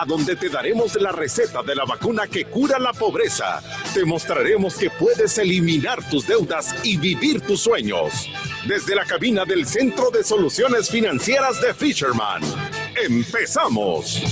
a donde te daremos la receta de la vacuna que cura la pobreza. Te mostraremos que puedes eliminar tus deudas y vivir tus sueños. Desde la cabina del Centro de Soluciones Financieras de Fisherman. ¡Empezamos!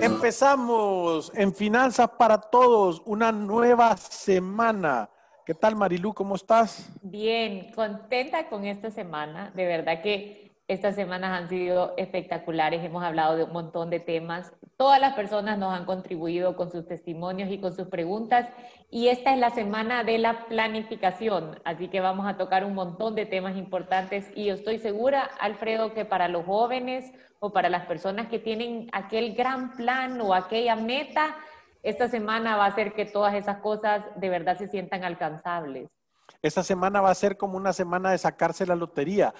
Empezamos en Finanzas para Todos, una nueva semana. ¿Qué tal, Marilú? ¿Cómo estás? Bien, contenta con esta semana. De verdad que estas semanas han sido espectaculares, hemos hablado de un montón de temas. Todas las personas nos han contribuido con sus testimonios y con sus preguntas. Y esta es la semana de la planificación, así que vamos a tocar un montón de temas importantes. Y yo estoy segura, Alfredo, que para los jóvenes o para las personas que tienen aquel gran plan o aquella meta, esta semana va a hacer que todas esas cosas de verdad se sientan alcanzables. Esta semana va a ser como una semana de sacarse la lotería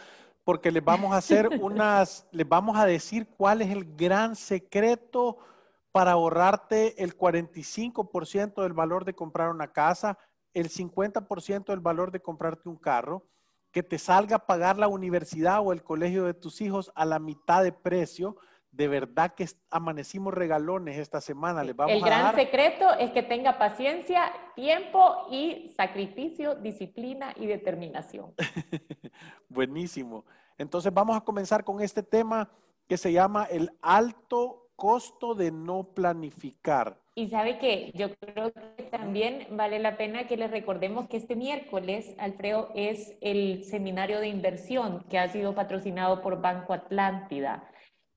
porque les vamos a hacer unas, les vamos a decir cuál es el gran secreto para ahorrarte el 45% del valor de comprar una casa, el 50% del valor de comprarte un carro, que te salga a pagar la universidad o el colegio de tus hijos a la mitad de precio, de verdad que amanecimos regalones esta semana. Les vamos El gran secreto es que tenga paciencia, tiempo y sacrificio, disciplina y determinación. Buenísimo. Entonces vamos a comenzar con este tema que se llama el alto costo de no planificar. Y sabe que yo creo que también vale la pena que les recordemos que este miércoles, Alfredo, es el seminario de inversión que ha sido patrocinado por Banco Atlántida.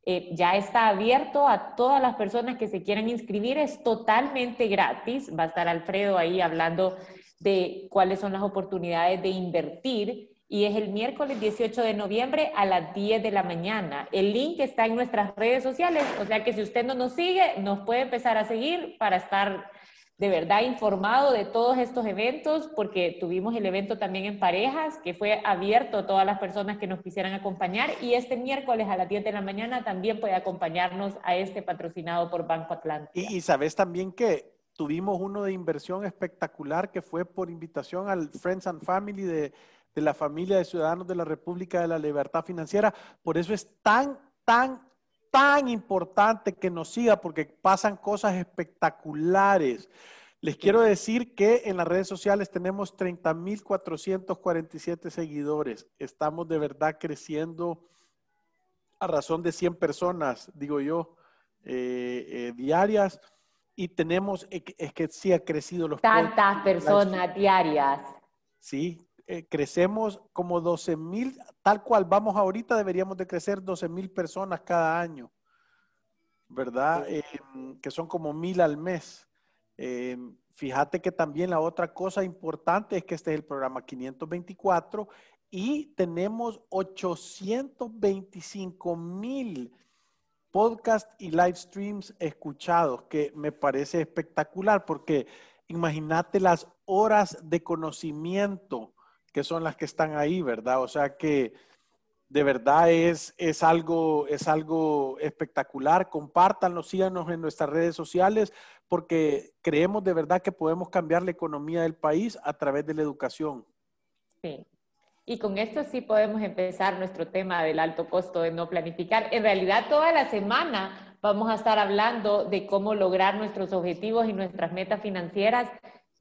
Eh, ya está abierto a todas las personas que se quieran inscribir, es totalmente gratis. Va a estar Alfredo ahí hablando de cuáles son las oportunidades de invertir y es el miércoles 18 de noviembre a las 10 de la mañana. El link está en nuestras redes sociales, o sea que si usted no nos sigue, nos puede empezar a seguir para estar de verdad informado de todos estos eventos, porque tuvimos el evento también en parejas, que fue abierto a todas las personas que nos quisieran acompañar, y este miércoles a las 10 de la mañana también puede acompañarnos a este patrocinado por Banco Atlántico. Y, y sabes también que tuvimos uno de inversión espectacular que fue por invitación al Friends and Family de, de la familia de ciudadanos de la República de la Libertad Financiera. Por eso es tan, tan, tan importante que nos siga porque pasan cosas espectaculares. Les quiero decir que en las redes sociales tenemos 30.447 seguidores. Estamos de verdad creciendo a razón de 100 personas, digo yo, eh, eh, diarias. Y tenemos, es que sí ha crecido los... Tantas personas diarias. Sí, eh, crecemos como 12 mil, tal cual vamos ahorita, deberíamos de crecer 12 mil personas cada año, ¿verdad? Em, que son como mil al mes. Em, fíjate que también la otra cosa importante es que este es el programa 524 y tenemos 825 mil podcasts y live streams escuchados, que me parece espectacular porque imagínate las horas de conocimiento que son las que están ahí, ¿verdad? O sea que de verdad es, es, algo, es algo espectacular. Compártanlo, síganos en nuestras redes sociales, porque creemos de verdad que podemos cambiar la economía del país a través de la educación. Sí. Y con esto sí podemos empezar nuestro tema del alto costo de no planificar. En realidad, toda la semana vamos a estar hablando de cómo lograr nuestros objetivos y nuestras metas financieras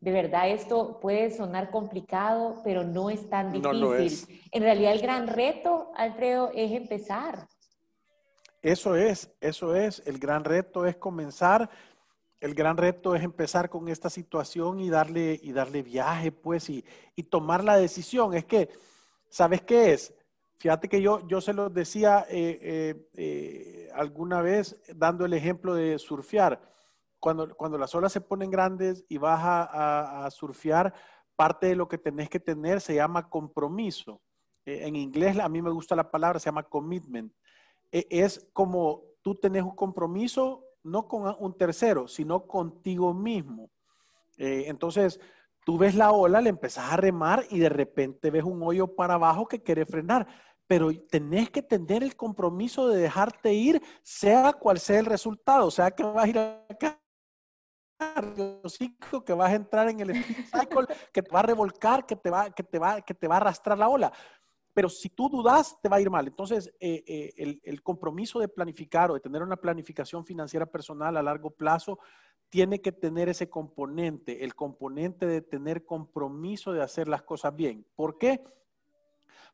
de verdad esto puede sonar complicado, pero no es tan difícil. En realidad el gran reto, Alfredo, es empezar. Eso es, eso es. El gran reto es comenzar. El gran reto es empezar con esta situación y darle, y darle viaje, pues, y, tomar la decisión. Es que, ¿sabes qué es? Fíjate que yo, yo se lo decía eh, eh, eh, alguna vez dando el ejemplo de surfear cuando, las olas se ponen grandes y vas a, surfear, parte de lo que tenés que tener se llama compromiso. Eh, en inglés, a mí me gusta la palabra, se llama commitment. E, es como tú tenés un compromiso no con un tercero, sino contigo mismo. Eh, entonces, Tú ves la ola, le empezás a remar y de repente ves un hoyo para abajo que quiere frenar. Pero tenés que tener el compromiso de dejarte ir, sea cual sea el resultado, sea que vas a ir que vas a entrar en el cycle, que te va a revolcar, que te va, que te va, que te va a arrastrar la ola. Pero si tú dudas, te va a ir mal. Entonces, eh, eh, el, el, compromiso de planificar o de tener una planificación financiera personal a largo plazo tiene que tener ese componente, el componente de tener compromiso de hacer las cosas bien. ¿Por qué?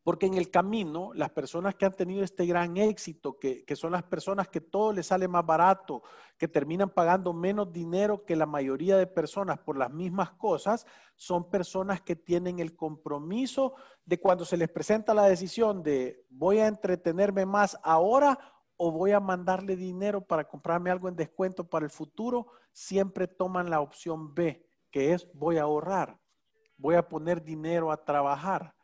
Porque en el camino, las personas que han tenido este gran éxito, que, son las personas que todo les sale más barato, que terminan pagando menos dinero que la mayoría de personas por las mismas cosas, son personas que tienen el compromiso de cuando se les presenta la decisión de voy a entretenerme más ahora o voy a mandarle dinero para comprarme algo en descuento para el futuro, siempre toman la opción B, que es voy a ahorrar, voy a poner dinero a trabajar.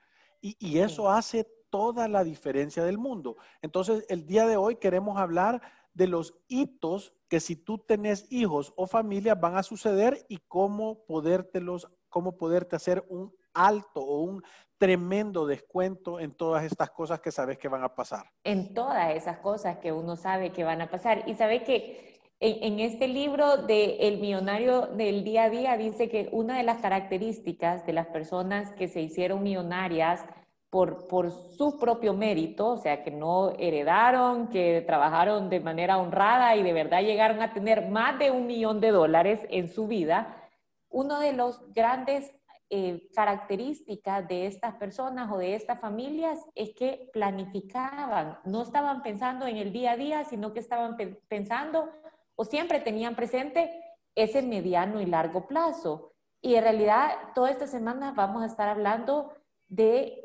Y, eso hace toda la diferencia del mundo. Entonces, el día de hoy queremos hablar de los hitos que si tú tenés hijos o familias van a suceder y cómo podértelos, cómo poderte hacer un alto o un tremendo descuento en todas estas cosas que sabes que van a pasar. En todas esas cosas que uno sabe que van a pasar. Y sabe que en, este libro de El millonario del día a día dice que una de las características de las personas que se hicieron millonarias por, por su propio mérito, o sea, que no heredaron, que trabajaron de manera honrada y de verdad llegaron a tener más de un millón de dólares en su vida, uno de los grandes eh, características de estas personas o de estas familias es que planificaban, no estaban pensando en el día a día, sino que estaban pensando o siempre tenían presente ese mediano y largo plazo. Y en realidad, toda esta semana vamos a estar hablando de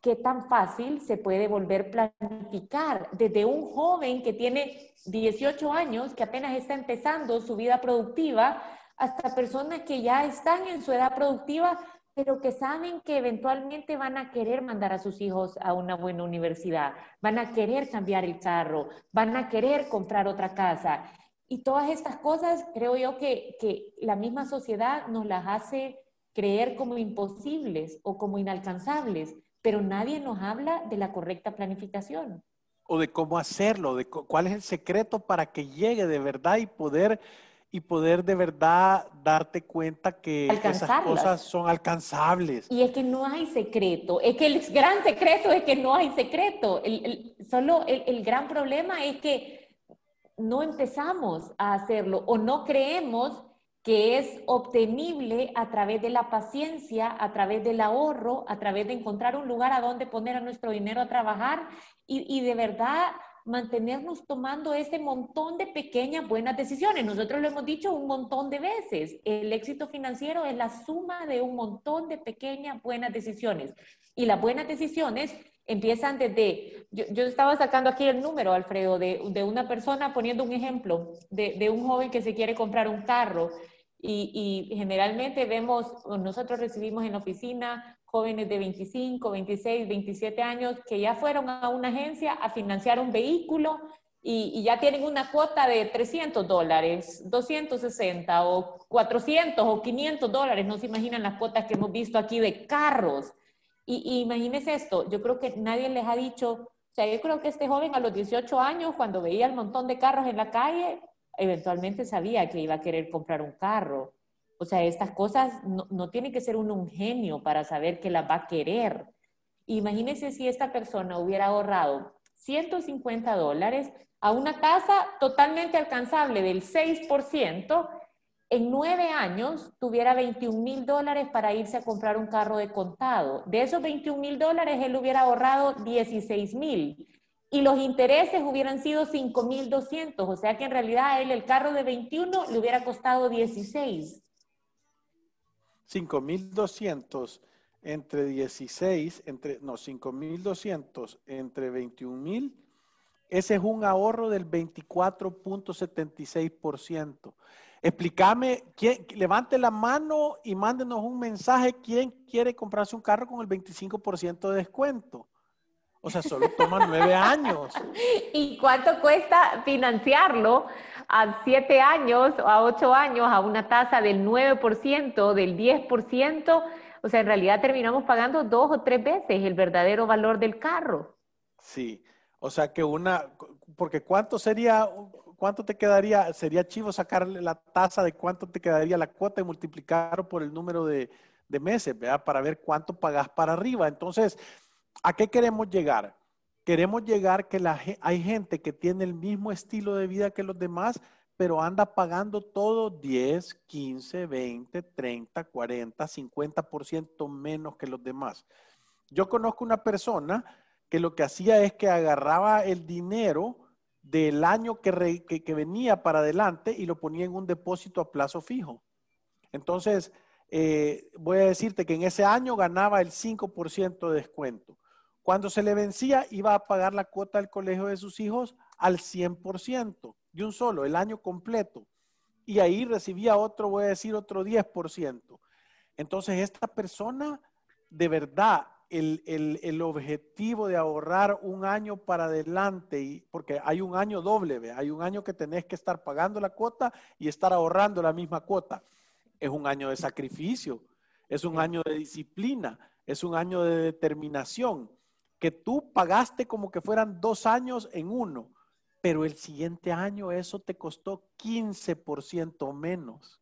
qué tan fácil se puede volver planificar desde un joven que tiene 18 años, que apenas está empezando su vida productiva, hasta personas que ya están en su edad productiva, pero que saben que eventualmente van a querer mandar a sus hijos a una buena universidad, van a querer cambiar el carro, van a querer comprar otra casa. Y todas estas cosas creo yo que, que la misma sociedad nos las hace creer como imposibles o como inalcanzables, pero nadie nos habla de la correcta planificación. O de cómo hacerlo, de cuál es el secreto para que llegue de verdad y poder y poder de verdad darte cuenta que esas cosas son alcanzables. Y es que no hay secreto, es que el gran secreto es que no hay secreto. El, solo el, el, gran problema es que no empezamos a hacerlo o no creemos que es obtenible a través de la paciencia, a través del ahorro, a través de encontrar un lugar a donde poner a nuestro dinero a trabajar y, de verdad mantenernos tomando ese montón de pequeñas buenas decisiones. Nosotros lo hemos dicho un montón de veces. El éxito financiero es la suma de un montón de pequeñas buenas decisiones. Y las buenas decisiones empiezan desde, yo, estaba sacando aquí el número, Alfredo, de, de una persona poniendo un ejemplo de, de, un joven que se quiere comprar un carro y, y, generalmente vemos, nosotros recibimos en la oficina jóvenes de 25, 26, 27 años que ya fueron a una agencia a financiar un vehículo y, y, ya tienen una cuota de 300 dólares, 260 o 400 o 500 dólares. No se imaginan las cuotas que hemos visto aquí de carros. Y, imagínense esto, yo creo que nadie les ha dicho, o sea, yo creo que este joven a los 18 años, cuando veía el montón de carros en la calle, eventualmente sabía que iba a querer comprar un carro. O sea, estas cosas no, no tiene que ser un genio para saber que las va a querer. Imagínense si esta persona hubiera ahorrado 150 dólares a una tasa totalmente alcanzable del 6%, en nueve años tuviera 21 mil dólares para irse a comprar un carro de contado. De esos 21 mil dólares, él hubiera ahorrado 16 mil y los intereses hubieran sido 5 mil 200. O sea que en realidad a él el carro de 21 le hubiera costado 16. 5 mil 200 entre 16, entre, no, 5 mil 200 entre 21 mil. Ese es un ahorro del 24.76%. Explícame, quién, levante la mano y mándenos un mensaje. ¿Quién quiere comprarse un carro con el 25% de descuento? O sea, solo toma nueve años. ¿Y cuánto cuesta financiarlo a siete años o a ocho años a una tasa del 9%, del 10%? O sea, en realidad terminamos pagando dos o tres veces el verdadero valor del carro. Sí, o sea que una, porque ¿cuánto sería, cuánto te quedaría? Sería chivo sacarle la tasa de cuánto te quedaría la cuota y multiplicarlo por el número de, meses, ¿verdad? Para ver cuánto pagas para arriba. Entonces, ¿a qué queremos llegar? Queremos llegar que hay gente que tiene el mismo estilo de vida que los demás, pero anda pagando todo 10, 15, 20, 30, 40, 50% menos que los demás. Yo conozco una persona que lo que hacía es que agarraba el dinero del año que, venía para adelante y lo ponía en un depósito a plazo fijo. Entonces, eh, voy a decirte que en ese año ganaba el 5% de descuento. Cuando se le vencía, iba a pagar la cuota del colegio de sus hijos al 100%, de un solo, el año completo. Y ahí recibía otro, voy a decir, otro 10%. Entonces, esta persona, de verdad, el, el, objetivo de ahorrar un año para adelante, y, porque hay un año doble, hay un año que tenés que estar pagando la cuota y estar ahorrando la misma cuota. Es un año de sacrificio, es un año de disciplina, es un año de determinación que tú pagaste como que fueran dos años en uno, pero el siguiente año eso te costó 15% menos.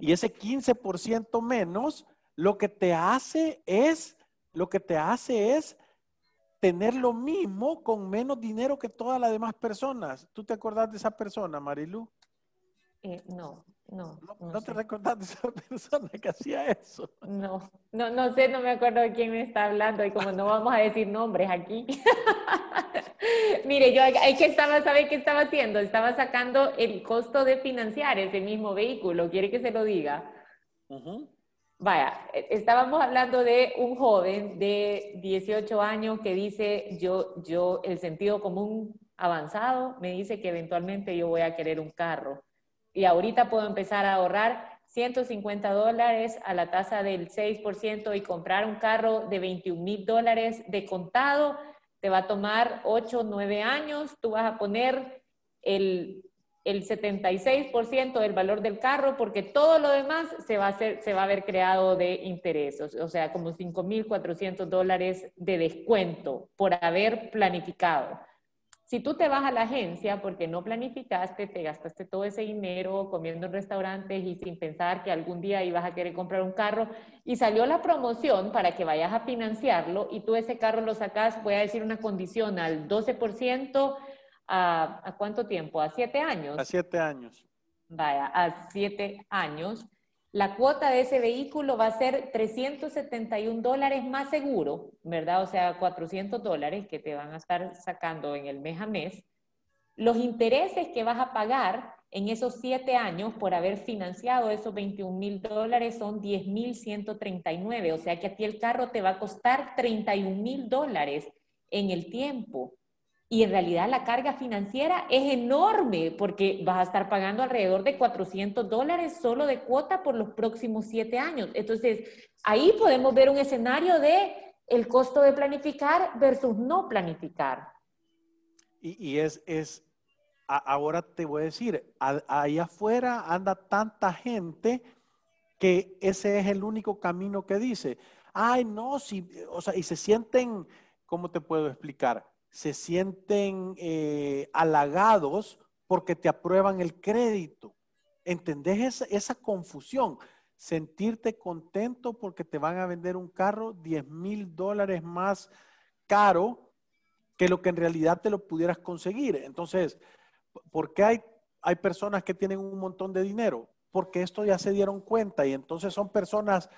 Y ese 15% menos lo que te hace es, lo que te hace es tener lo mismo con menos dinero que todas las demás personas. ¿Tú te acordás de esa persona, Marilu? Eh, no. No, no, te recordás de esa persona que hacía eso. No, no, no sé, no me acuerdo de quién me está hablando y como no vamos a decir nombres aquí. Mire, yo hay que estaba, ¿sabe qué estaba haciendo? Estaba sacando el costo de financiar ese mismo vehículo. ¿Quiere que se lo diga? Vaya, e, estábamos hablando de un joven de 18 años que dice, yo, yo, el sentido común avanzado me dice que eventualmente yo voy a querer un carro. Y ahorita puedo empezar a ahorrar 150 dólares a la tasa del 6% y comprar un carro de 21 mil dólares de contado, te va a tomar 8 o 9 años, tú vas a poner el, el 76% del valor del carro porque todo lo demás se va a, hacer, se va a haber creado de intereses, o sea, como 5.400 dólares de descuento por haber planificado. Si tú te vas a la agencia porque no planificaste, te gastaste todo ese dinero comiendo en restaurantes y sin pensar que algún día ibas a querer comprar un carro y salió la promoción para que vayas a financiarlo y tú ese carro lo sacas, voy a decir una condición, al 12% a, ¿a cuánto tiempo? ¿A siete años? A siete años. Vaya, a siete años la cuota de ese vehículo va a ser 371 dólares más seguro, ¿verdad? O sea, 400 dólares que te van a estar sacando en el mes a mes. Los intereses que vas a pagar en esos siete años por haber financiado esos 21 mil dólares son 10 mil 139. O sea que a ti el carro te va a costar 31 mil dólares en el tiempo. Y en realidad la carga financiera es enorme porque vas a estar pagando alrededor de 400 dólares solo de cuota por los próximos siete años. Entonces, ahí podemos ver un escenario de el costo de planificar versus no planificar. Y, es, es, ahora te voy a decir, ahí afuera anda tanta gente que ese es el único camino que dice, ay, no, si, o sea, y se sienten, ¿cómo te puedo explicar? Se sienten eh, halagados porque te aprueban el crédito. ¿Entendés esa, confusión? Sentirte contento porque te van a vender un carro 10 mil dólares más caro que lo que en realidad te lo pudieras conseguir. Entonces, ¿por qué hay, hay personas que tienen un montón de dinero? Porque esto ya se dieron cuenta y entonces son personas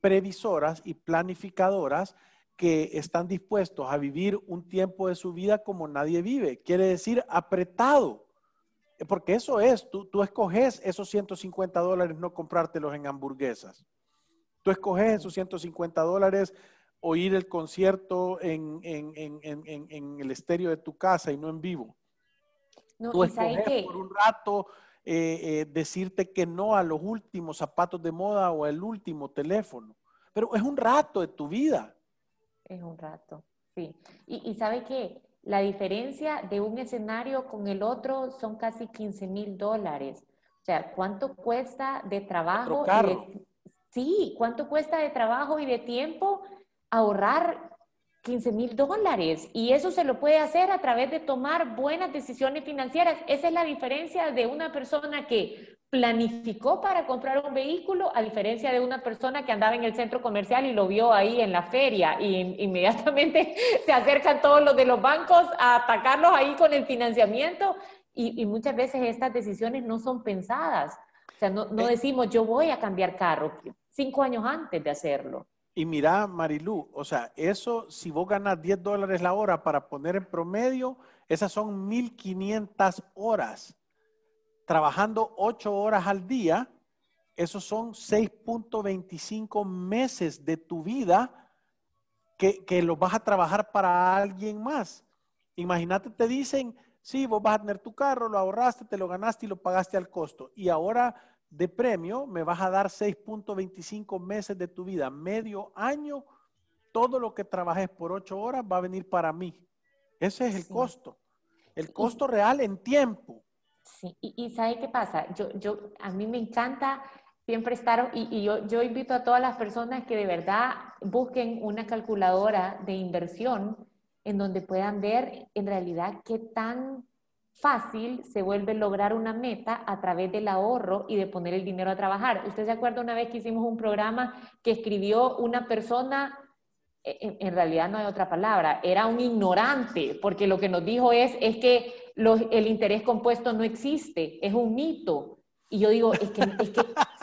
previsoras y planificadoras que están dispuestos a vivir un tiempo de su vida como nadie vive. Quiere decir apretado. Porque eso es, tú, tú escoges esos 150 dólares no comprártelos en hamburguesas. Tú escoges esos 150 dólares oír el concierto en, el estéreo de tu casa y no en vivo. No, tú escoges por un rato eh, eh, decirte que no a los últimos zapatos de moda o al último teléfono. Pero es un rato de tu vida es un rato. Sí, y, y sabe que la diferencia de un escenario con el otro son casi 15 mil dólares. O sea, ¿cuánto cuesta de trabajo? sí, ¿cuánto cuesta de trabajo y de tiempo ahorrar 15 mil dólares? Y eso se lo puede hacer a través de tomar buenas decisiones financieras. Esa es la diferencia de una persona que planificó para comprar un vehículo, a diferencia de una persona que andaba en el centro comercial y lo vio ahí en la feria y inmediatamente se acercan todos los de los bancos a atacarlos ahí con el financiamiento y, muchas veces estas decisiones no son pensadas. O sea, no, no eh. decimos yo voy a cambiar carro cinco años antes de hacerlo. Y mira, Marilú, o sea, eso, si vos ganas 10 dólares la hora para poner en promedio, esas son 1.500 horas trabajando ocho horas al día, esos son 6.25 meses de tu vida que, que los vas a trabajar para alguien más. Imagínate, te dicen, sí, vos vas a tener tu carro, lo ahorraste, te lo ganaste y lo pagaste al costo. Y ahora de premio me vas a dar 6.25 meses de tu vida, medio año, todo lo que trabajes por ocho horas va a venir para mí. Ese es el costo. El costo real en tiempo. Sí, y, ¿sabe qué pasa? Yo, yo, a mí me encanta siempre estar, y, yo, yo invito a todas las personas que de verdad busquen una calculadora de inversión en donde puedan ver en realidad qué tan fácil se vuelve lograr una meta a través del ahorro y de poner el dinero a trabajar. ¿Usted se acuerda una vez que hicimos un programa que escribió una persona e, en, realidad no hay otra palabra, era un ignorante, porque lo que nos dijo es, es que el interés compuesto no existe, es un mito. Y yo digo, es que,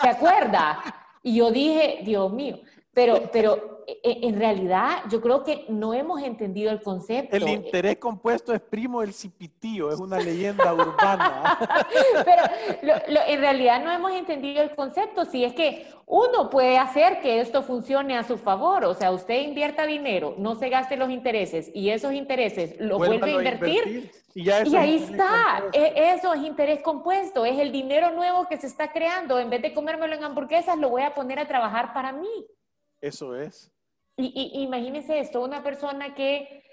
¿se acuerda? Y yo dije, Dios mío, pero, pero en realidad yo creo que no hemos entendido el concepto. El interés compuesto es primo del cipitío, es una leyenda urbana. Pero en realidad no hemos entendido el concepto. Si es que uno puede hacer que esto funcione a su favor, o sea, usted invierta dinero, no se gaste los intereses y esos intereses lo vuelve a invertir. y, ahí está, eso es interés compuesto, es el dinero nuevo que se está creando. En vez de comérmelo en hamburguesas, lo voy a poner a trabajar para mí. Eso es. Y, imagínese esto, una persona que,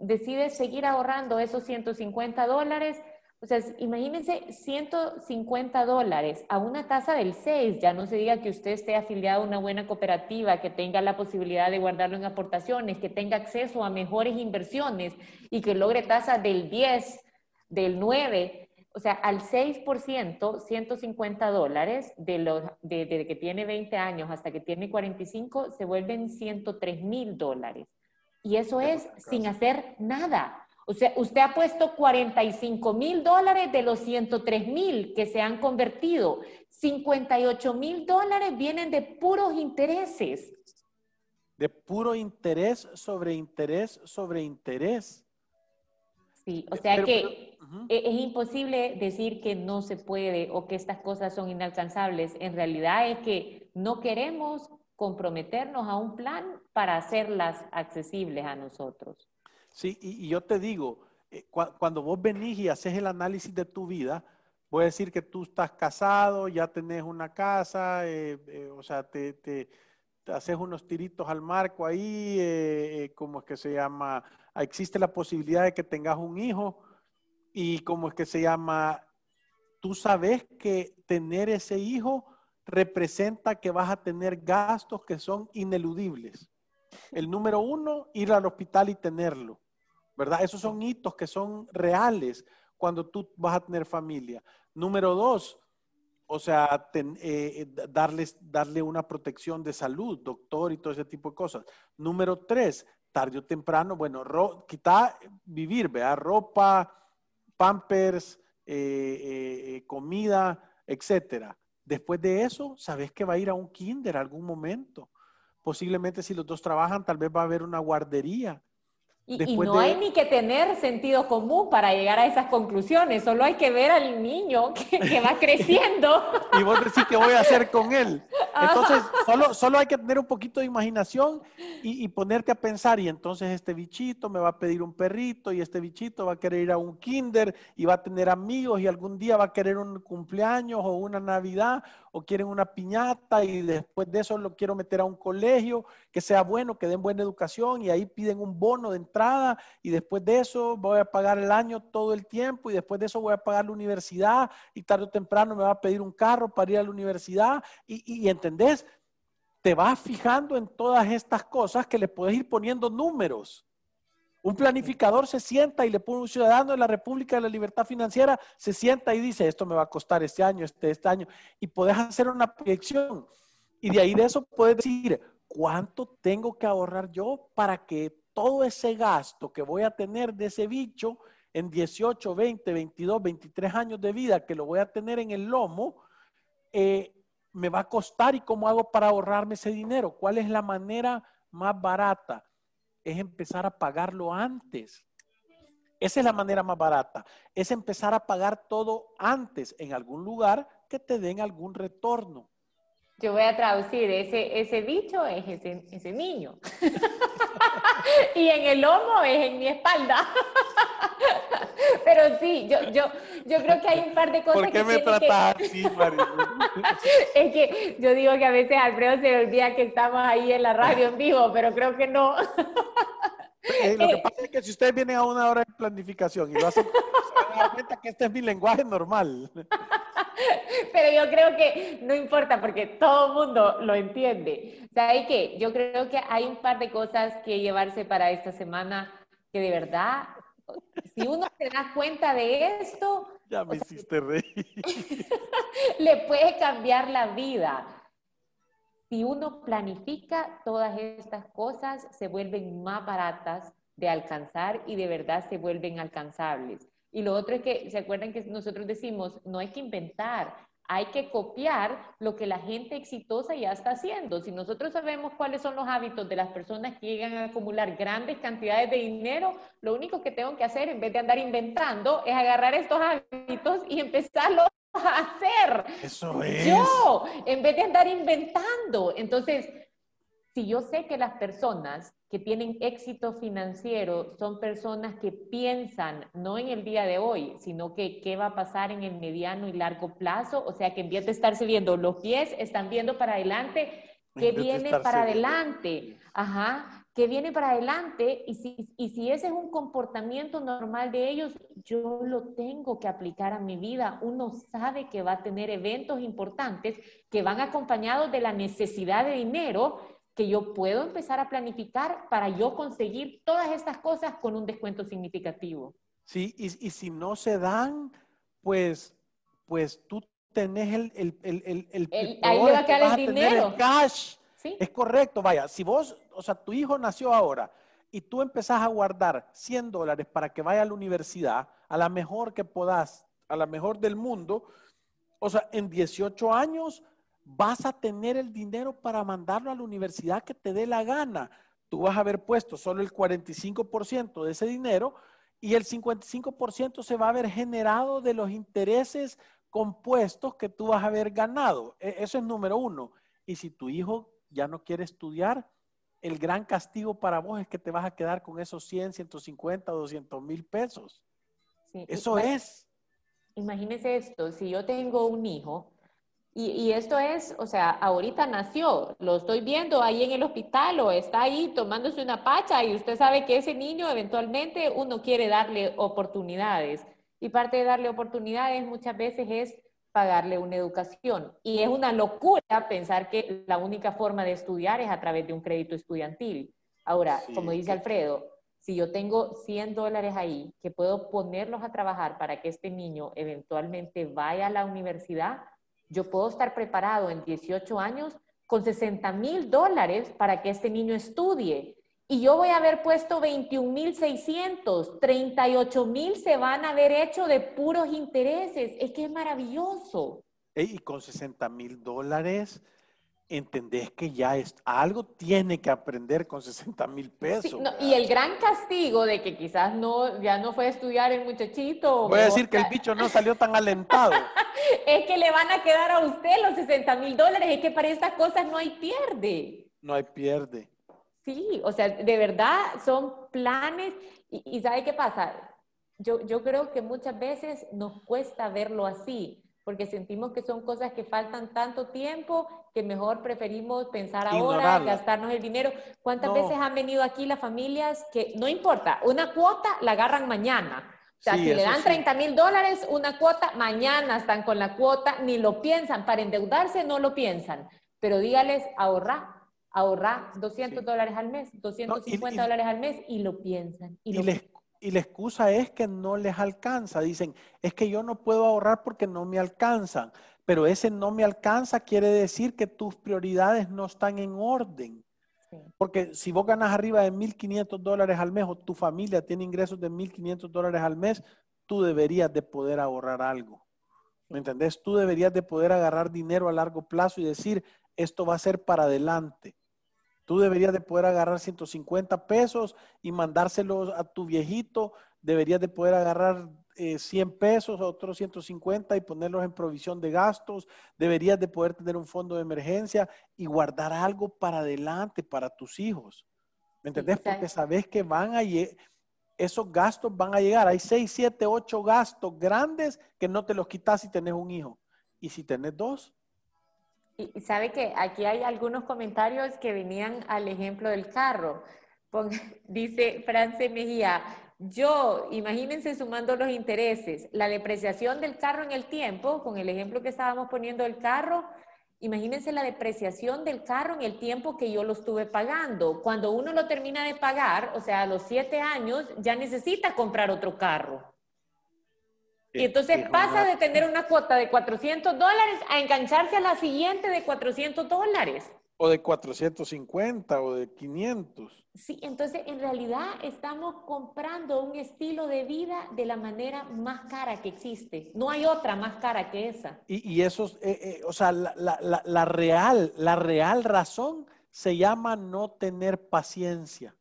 decide seguir ahorrando esos 150 dólares, o sea, imagínense 150 dólares a una tasa del 6, ya no se diga que usted esté afiliado a una buena cooperativa, que tenga la posibilidad de guardarlo en aportaciones, que tenga acceso a mejores inversiones y que logre tasas del 10, del 9 o sea, al 6%, 150 dólares de los, desde que tiene 20 años hasta que tiene 45, se vuelven 103 mil dólares. Y eso es sin hacer nada. O sea, usted ha puesto 45 mil dólares de los 103 mil que se han convertido. 58 mil dólares vienen de puros intereses. De puro interés sobre interés sobre interés. Sí, o sea que e, es imposible decir que no se puede o que estas cosas son inalcanzables. En realidad es que no queremos comprometernos a un plan para hacerlas accesibles a nosotros. Sí, y, yo te digo, eh, cuando vos venís y haces el análisis de tu vida, voy a decir que tú estás casado, ya tenés una casa, eh, eh, o sea, te, te, haces unos tiritos al marco ahí, ¿cómo es que se llama? Existe la posibilidad de que tengas un hijo y como es que se llama, tú sabes que tener ese hijo representa que vas a tener gastos que son ineludibles. El número uno, ir al hospital y tenerlo, ¿verdad? Esos son hitos que son reales cuando tú vas a tener familia. Número dos, o sea, eh, darles, darle una protección de salud, doctor y todo ese tipo de cosas. Número tres, tarde o temprano, bueno, ro, quita vivir, vea, ropa, pampers, eh, eh, eh, comida, etcétera. Después de eso, sabes que va a ir a un kinder algún momento. Posiblemente si los dos trabajan, tal vez va a haber una guardería. Y, no hay ni que tener sentido común para llegar a esas conclusiones, solo hay que ver al niño que, va creciendo. y vos decís qué voy a hacer con él. Entonces, solo, solo hay que tener un poquito de imaginación y, ponerte a pensar, y entonces este bichito me va a pedir un perrito, y este bichito va a querer ir a un kinder, y va a tener amigos, y algún día va a querer un cumpleaños o una Navidad, o quieren una piñata y después de eso lo quiero meter a un colegio que sea bueno, que den buena educación y ahí piden un bono de entrada y después de eso voy a pagar el año todo el tiempo y después de eso voy a pagar la universidad y tarde o temprano me va a pedir un carro para ir a la universidad y, y, ¿entendés? Te vas fijando en todas estas cosas que le puedes ir poniendo números. Un planificador se sienta y le pone un ciudadano de la República de la Libertad Financiera, se sienta y dice, esto me va a costar este año, este, este año, y puedes hacer una proyección. Y de ahí de eso puedes decir, ¿cuánto tengo que ahorrar yo para que todo ese gasto que voy a tener de ese bicho en 18, 20, 22, 23 años de vida que lo voy a tener en el lomo, eh, me va a costar y cómo hago para ahorrarme ese dinero? ¿Cuál es la manera más barata? Es empezar a pagarlo antes. Esa es la manera más barata. Es empezar a pagar todo antes en algún lugar que te den algún retorno. Yo voy a traducir, ese, ese bicho es ese, ese niño. y en el lomo es en mi espalda. Pero sí, yo, yo, yo creo que hay un par de cosas. ¿Por qué me tratas así, María? es que yo digo que a veces Alfredo se olvida que estamos ahí en la radio en vivo, pero creo que no. Eh, lo que pasa es que si ustedes vienen a una hora de planificación y lo hacen, se dan cuenta que este es mi lenguaje normal. Pero yo creo que no importa porque todo el mundo lo entiende. ¿Sabe qué? Yo creo que hay un par de cosas que llevarse para esta semana que de verdad, si uno se da cuenta de esto... Ya me hiciste reír. le puede cambiar la vida. Si uno planifica todas estas cosas, se vuelven más baratas de alcanzar y de verdad se vuelven alcanzables. Y lo otro es que, ¿se acuerdan que nosotros decimos, no hay que inventar, hay que copiar lo que la gente exitosa ya está haciendo. Si nosotros sabemos cuáles son los hábitos de las personas que llegan a acumular grandes cantidades de dinero, lo único que tengo que hacer en vez de andar inventando es agarrar estos hábitos y empezarlos a hacer. Eso es. Yo, en vez de andar inventando. Entonces, si yo sé que las personas que tienen éxito financiero son personas que piensan no en el día de hoy, sino que qué va a pasar en el mediano y largo plazo, o sea que en vez de estarse viendo los pies, están viendo para adelante qué viene para adelante, ajá, qué viene para adelante y si, y si ese es un comportamiento normal de ellos, yo lo tengo que aplicar a mi vida. Uno sabe que va a tener eventos importantes que van acompañados de la necesidad de dinero que yo puedo empezar a planificar para yo conseguir todas estas cosas con un descuento significativo. Sí, y, y si no se dan, pues, pues tú tenés el, el, el, el, el ahí le va a quedar el dinero. El cash. ¿Sí? Es correcto, vaya, si vos, o sea, tu hijo nació ahora y tú empezás a guardar 100 dólares para que vaya a la universidad, a la mejor que podás, a la mejor del mundo, o sea, en 18 años vas a tener el dinero para mandarlo a la universidad que te dé la gana. Tú vas a haber puesto solo el 45% de ese dinero y el 55% se va a haber generado de los intereses compuestos que tú vas a haber ganado. E, eso es número uno. Y si tu hijo ya no quiere estudiar, el gran castigo para vos es que te vas a quedar con esos 100, 150, 200 mil pesos. Eso es. Imagínese esto, si yo tengo un hijo y, esto es, o sea, ahorita nació, lo estoy viendo ahí en el hospital o está ahí tomándose una pacha y usted sabe que ese niño eventualmente uno quiere darle oportunidades. Y parte de darle oportunidades muchas veces es pagarle una educación. Y es una locura pensar que la única forma de estudiar es a través de un crédito estudiantil. Ahora, como dice Alfredo, si yo tengo 100 dólares ahí que puedo ponerlos a trabajar para que este niño eventualmente vaya a la universidad, yo puedo estar preparado en 18 años con 60 mil dólares para que este niño estudie. Y yo voy a haber puesto 21 mil 600, 38 mil se van a haber hecho de puros intereses. Es que es maravilloso. Y con 60 mil dólares, entendés que ya es, algo tiene que aprender con 60 mil pesos. y el gran castigo de que quizás no, ya no fue a estudiar el muchachito. Voy a decir que el bicho no salió tan alentado. es que le van a quedar a usted los 60 mil dólares. Es que para estas cosas no hay pierde. No hay pierde. Sí, o sea, de verdad son planes. Y, ¿sabe qué pasa? Yo, yo creo que muchas veces nos cuesta verlo así porque sentimos que son cosas que faltan tanto tiempo que mejor preferimos pensar ahora, gastarnos el dinero. ¿Cuántas veces han venido aquí las familias que no importa, una cuota la agarran mañana? O sea, si le dan 30 mil dólares, una cuota, mañana están con la cuota, ni lo piensan. Para endeudarse no lo piensan. Pero dígales, ahorrar, ahorrar 200 dólares al mes, 250 dólares al mes, y lo piensan. Y, lo les, y la excusa es que no les alcanza. Dicen, es que yo no puedo ahorrar porque no me alcanzan. Pero ese no me alcanza quiere decir que tus prioridades no están en orden. Porque si vos ganas arriba de 1.500 dólares al mes o tu familia tiene ingresos de 1.500 dólares al mes, tú deberías de poder ahorrar algo. ¿Me entendés? Tú deberías de poder agarrar dinero a largo plazo y decir, esto va a ser para adelante. Tú deberías de poder agarrar 150 pesos y mandárselos a tu viejito. Deberías de poder agarrar 100 eh, pesos, otros 150 y ponerlos en provisión de gastos. Deberías de poder tener un fondo de emergencia y guardar algo para adelante para tus hijos. ¿Me entendés? Porque sabes que van a esos gastos van a llegar. Hay 6, 7, 8 gastos grandes que no te los quitas si tenés un hijo. Y si tenés dos, y sabe que aquí hay algunos comentarios que venían al ejemplo del carro. dice France Mejía, yo, imagínense sumando los intereses, la depreciación del carro en el tiempo, con el ejemplo que estábamos poniendo del carro, imagínense la depreciación del carro en el tiempo que yo lo estuve pagando. Cuando uno lo termina de pagar, o sea, a los siete años, ya necesita comprar otro carro. Y entonces pasa de tener una cuota de 400 dólares a engancharse a la siguiente de 400 dólares. O de 450 o de 500. Sí, entonces en realidad estamos comprando un estilo de vida de la manera más cara que existe. No hay otra más cara que esa. Y, eso, eh, eh, o sea, la, la, la, real, la real razón se llama no tener paciencia.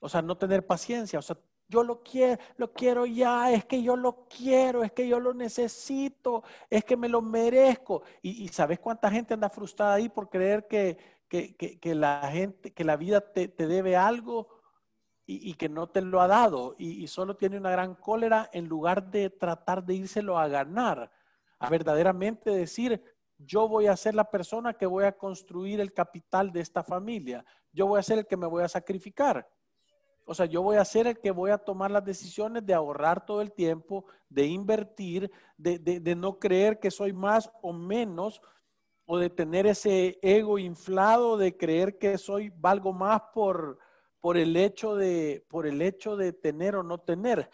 O sea, no tener paciencia. O sea, yo lo quiero, lo quiero ya, es que yo lo quiero, es que yo lo necesito, es que me lo merezco. Y, sabes cuánta gente anda frustrada ahí por creer que, que, la gente, que la vida te, debe algo y, que no te lo ha dado y, solo tiene una gran cólera en lugar de tratar de írselo a ganar, a verdaderamente decir, yo voy a ser la persona que voy a construir el capital de esta familia, yo voy a ser el que me voy a sacrificar. O sea, yo voy a ser el que voy a tomar las decisiones de ahorrar todo el tiempo, de invertir, de, no creer que soy más o menos, o de tener ese ego inflado, de creer que soy valgo más por, por, el, hecho de, por el hecho de tener o no tener.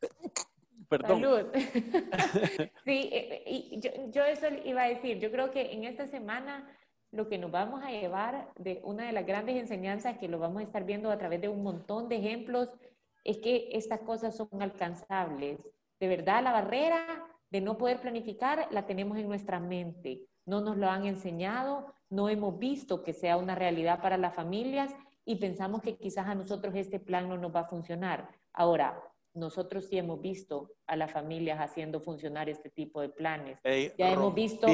Perdón. Salud. sí, eh, y yo, yo eso iba a decir. Yo creo que en esta semana lo que nos vamos a llevar de una de las grandes enseñanzas que lo vamos a estar viendo a través de un montón de ejemplos es que estas cosas son alcanzables. De verdad, la barrera de no poder planificar la tenemos en nuestra mente. No nos lo han enseñado, no hemos visto que sea una realidad para las familias y pensamos que quizás a nosotros este plan no nos va a funcionar. Ahora, nosotros sí hemos visto a las familias haciendo funcionar este tipo de planes. ya hemos visto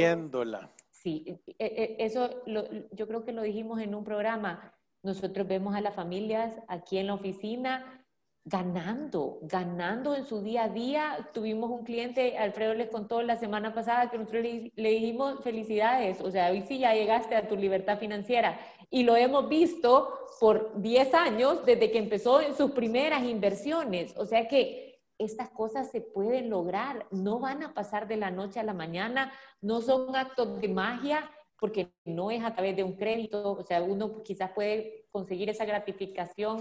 Sí, e, e, eso yo creo que lo dijimos en un programa. Nosotros vemos a las familias aquí en la oficina ganando, ganando en su día a día. Tuvimos un cliente, Alfredo les contó la semana pasada que nosotros le, le, dijimos felicidades, o sea, hoy sí ya llegaste a tu libertad financiera. Y lo hemos visto por 10 años desde que empezó en sus primeras inversiones. O sea que estas cosas se pueden lograr, no van a pasar de la noche a la mañana, no son actos de magia, porque no es a través de un crédito, o sea, uno quizás puede conseguir esa gratificación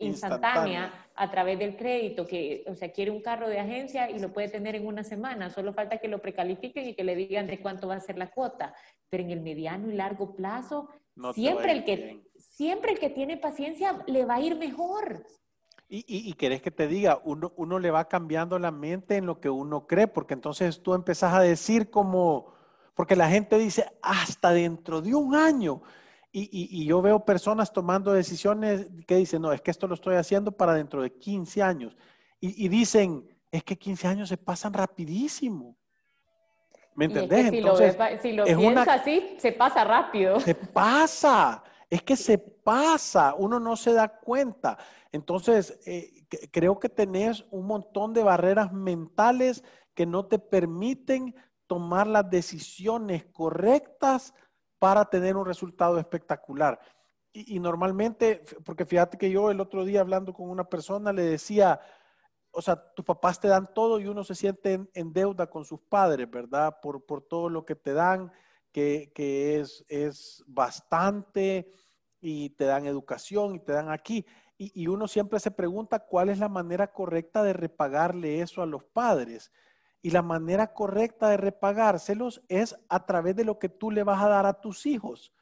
instantánea, a través del crédito, que, o sea, quiere un carro de agencia y lo puede tener en una semana, solo falta que lo precalifiquen y que le digan de cuánto va a ser la cuota, pero en el mediano y largo plazo, siempre el que siempre el que tiene paciencia le va a ir mejor. Y, y, querés que te diga, uno, uno le va cambiando la mente en lo que uno cree, porque entonces tú empezás a decir como, porque la gente dice, hasta dentro de un año. Y, y, yo veo personas tomando decisiones que dicen, no, es que esto lo estoy haciendo para dentro de 15 años. Y, dicen, es que 15 años se pasan rapidísimo. ¿Me entendés? si Entonces, lo, si lo piensas así, se pasa rápido. Se pasa. Es que se pasa, uno no se da cuenta. Entonces, eh, creo que tenés un montón de barreras mentales que no te permiten tomar las decisiones correctas para tener un resultado espectacular. Y, normalmente, porque fíjate que yo el otro día hablando con una persona le decía, o sea, tus papás te dan todo y uno se siente en, deuda con sus padres, ¿verdad? Por, por todo lo que te dan, que, que es, es bastante y te dan educación y te dan aquí. Y, uno siempre se pregunta cuál es la manera correcta de repagarle eso a los padres. Y la manera correcta de repagárselos es a través de lo que tú le vas a dar a tus hijos.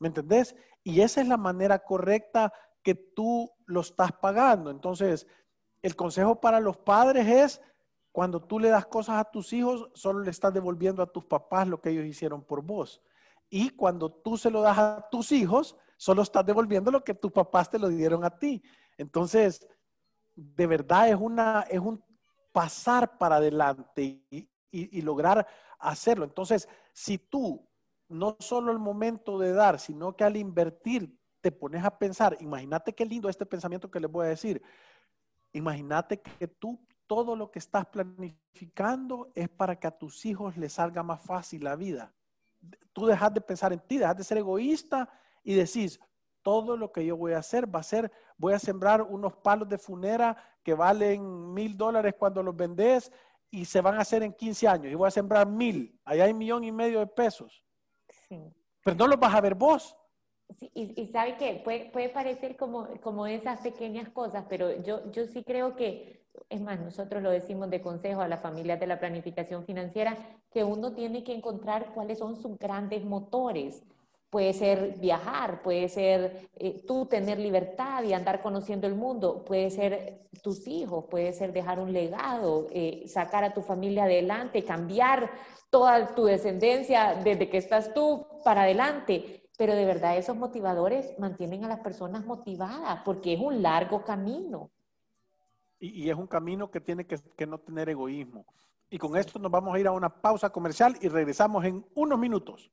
¿Me entendés? Y esa es la manera correcta que tú lo estás pagando. Entonces, el consejo para los padres es, cuando tú le das cosas a tus hijos, solo le estás devolviendo a tus papás lo que ellos hicieron por vos. Y cuando tú se lo das a tus hijos, solo estás devolviendo lo que tus papás te lo dieron a ti. Entonces, de verdad es, una, es un pasar para adelante y, lograr hacerlo. Entonces, si tú no solo el momento de dar, sino que al invertir te pones a pensar, imagínate qué lindo este pensamiento que les voy a decir. Imagínate que tú todo lo que estás planificando es para que a tus hijos les salga más fácil la vida. Tú dejas de pensar en ti, dejas de ser egoísta y decís, todo lo que yo voy a hacer va a ser, voy a sembrar unos palos de funera que valen mil dólares cuando los vendes y se van a hacer en 15 años y voy a sembrar mil, allá hay un millón y medio de pesos. Pero no los vas a ver vos, y, sabe que puede, puede, parecer como, como esas pequeñas cosas, pero yo, yo sí creo que, es más, nosotros lo decimos de consejo a las familias de la planificación financiera, que uno tiene que encontrar cuáles son sus grandes motores. Puede ser viajar, puede ser eh, tú tener libertad y andar conociendo el mundo, puede ser tus hijos, puede ser dejar un legado, eh, sacar a tu familia adelante, cambiar toda tu descendencia desde que estás tú para adelante pero de verdad esos motivadores mantienen a las personas motivadas porque es un largo camino. Y, es un camino que tiene que, que, no tener egoísmo. Y con esto nos vamos a ir a una pausa comercial y regresamos en unos minutos.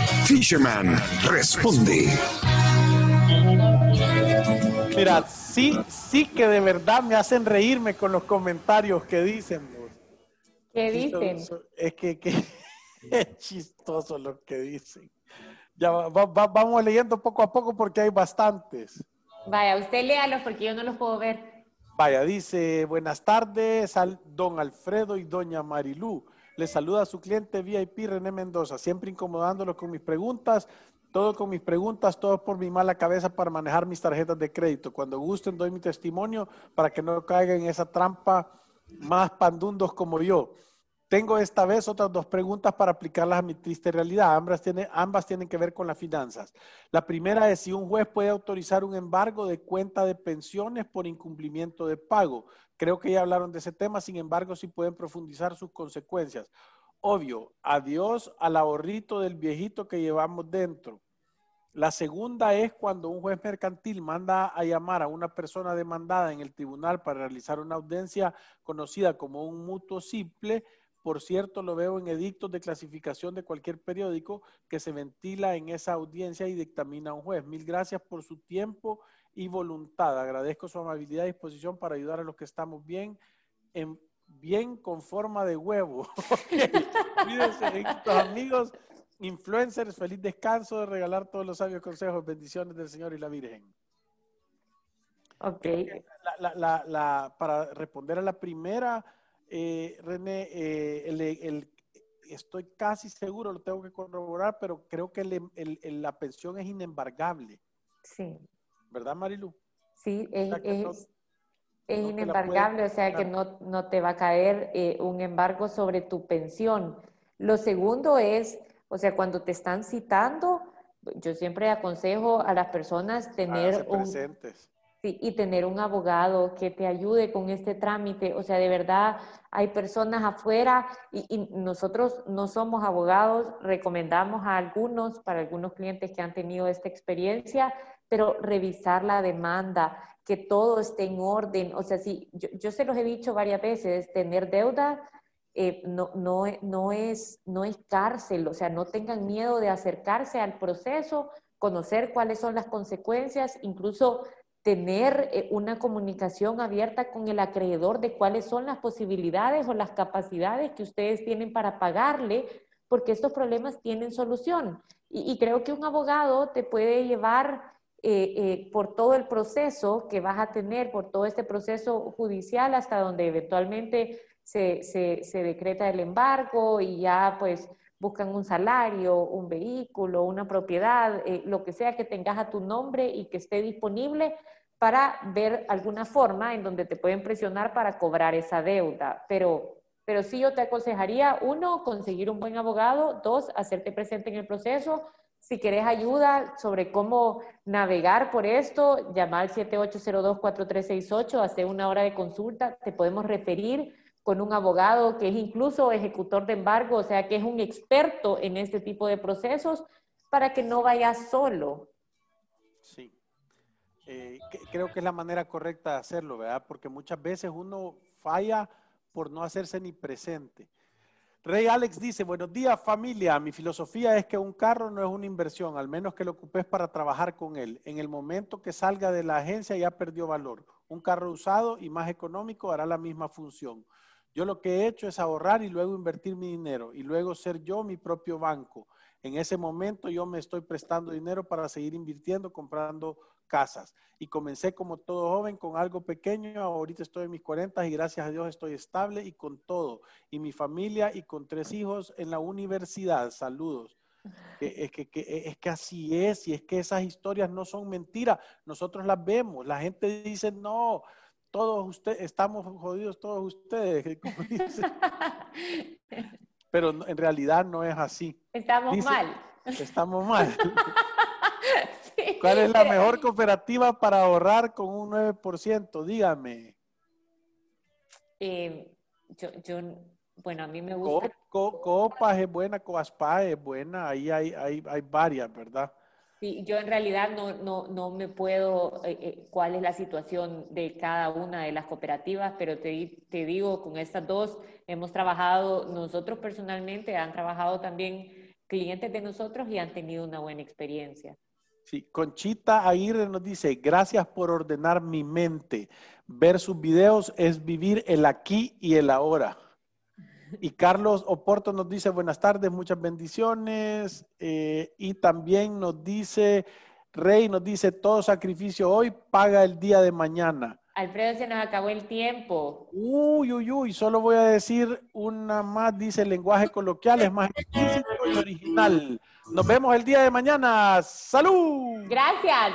Fisherman responde. Mira, sí, sí que de verdad me hacen reírme con los comentarios que dicen. ¿Qué dicen? Es que, es chistoso lo que dicen. Ya vamos leyendo poco a poco porque hay bastantes. Vaya, usted léalos porque yo no los puedo ver. Vaya, dice, buenas tardes al don Alfredo y doña Marilú. Le saluda a su cliente VIP René Mendoza, siempre incomodándolo con mis preguntas, todo con mis preguntas, todo por mi mala cabeza para manejar mis tarjetas de crédito. Cuando gusten doy mi testimonio para que no caigan en esa trampa más pandundos como yo. Tengo esta vez otras dos preguntas para aplicarlas a mi triste realidad. Ambas, ambas tienen que ver con las finanzas. La primera es si un juez puede autorizar un embargo de cuenta de pensiones por incumplimiento de pago. Creo que ya hablaron de ese tema, sin embargo, sí pueden profundizar sus consecuencias. Obvio, adiós al ahorrito del viejito que llevamos dentro. La segunda es cuando un juez mercantil manda a llamar a una persona demandada en el tribunal para realizar una audiencia conocida como un mutuo simple por cierto, lo veo en edictos de clasificación de cualquier periódico que se ventila en esa audiencia y dictamina un juez. Mil gracias por su tiempo y voluntad. Agradezco su amabilidad y disposición para ayudar a los que estamos bien, en, bien con forma de huevo. Cuídense, amigos, influencers, feliz descanso de regalar todos los sabios consejos, bendiciones del Señor y la Virgen. Ok. para responder a la primera, eh, René, eh, estoy casi seguro, lo tengo que corroborar, pero creo que la pensión es inembargable. Sí. ¿Verdad, Marilu? Sí, es, inembargable, o sea que no, no, te va a caer eh, un embargo sobre tu pensión. Lo segundo es, o sea, cuando te están citando, yo siempre aconsejo a las personas tener un... Presentes y tener un abogado que te ayude con este trámite. O sea, de verdad, hay personas afuera y, nosotros no somos abogados, recomendamos a algunos, para algunos clientes que han tenido esta experiencia, pero revisar la demanda, que todo esté en orden. O sea, sí, yo, se los he dicho varias veces, tener deuda eh, no, no, no, es, no es cárcel, o sea, no tengan miedo de acercarse al proceso, conocer cuáles son las consecuencias, incluso tener eh, una comunicación abierta con el acreedor de cuáles son las posibilidades o las capacidades que ustedes tienen para pagarle, porque estos problemas tienen solución. Y, creo que un abogado te puede llevar eh, eh, por todo el proceso que vas a tener, por todo este proceso judicial hasta donde eventualmente se, se decreta el embargo y ya pues buscan un salario, un vehículo, una propiedad, eh, lo que sea que tengas a tu nombre y que esté disponible para ver alguna forma en donde te pueden presionar para cobrar esa deuda. Pero, pero sí yo te aconsejaría, uno, conseguir un buen abogado, dos, hacerte presente en el proceso. Si querés ayuda sobre cómo navegar por esto, llama al 7802-4368, hace una hora de consulta, te podemos referir con un abogado que es incluso ejecutor de embargo, o sea, que es un experto en este tipo de procesos, para que no vayas solo. Sí. Eh, creo que es la manera correcta de hacerlo, ¿verdad? Porque muchas veces uno falla por no hacerse ni presente. Rey Alex dice, buenos días familia, mi filosofía es que un carro no es una inversión, al menos que lo ocupes para trabajar con él. En el momento que salga de la agencia ya perdió valor. Un carro usado y más económico hará la misma función. Yo lo que he hecho es ahorrar y luego invertir mi dinero y luego ser yo mi propio banco. En ese momento yo me estoy prestando dinero para seguir invirtiendo, comprando casas. Y comencé como todo joven con algo pequeño, ahorita estoy en mis 40 y gracias a Dios estoy estable y con todo. Y mi familia y con tres hijos en la universidad. Saludos. Es que, es que así es y es que esas historias no son mentiras. Nosotros las vemos. La gente dice, no, todos ustedes, estamos jodidos todos ustedes, Pero en realidad no es así. Estamos mal. Estamos mal. ¿Cuál es la mejor cooperativa para ahorrar con un 9%? Dígame. Eh, yo, bueno, a mí me gusta. Copas es buena, Coaspa es buena, ahí hay, hay, hay varias, ¿verdad? Sí, yo en realidad no, no, no me puedo, eh, eh, cuál es la situación de cada una de las cooperativas, pero te, te, digo, con estas dos hemos trabajado, nosotros personalmente han trabajado también clientes de nosotros y han tenido una buena experiencia. Sí, Conchita Aguirre nos dice, gracias por ordenar mi mente. Ver sus videos es vivir el aquí y el ahora. Y Carlos Oporto nos dice buenas tardes, muchas bendiciones. Eh, y también nos dice Rey nos dice, todo sacrificio hoy paga el día de mañana. Alfredo, se nos acabó el tiempo. Uy, uy, uy, solo voy a decir una más, dice el lenguaje coloquial, es más explícito y original. Nos vemos el día de mañana. ¡Salud! Gracias.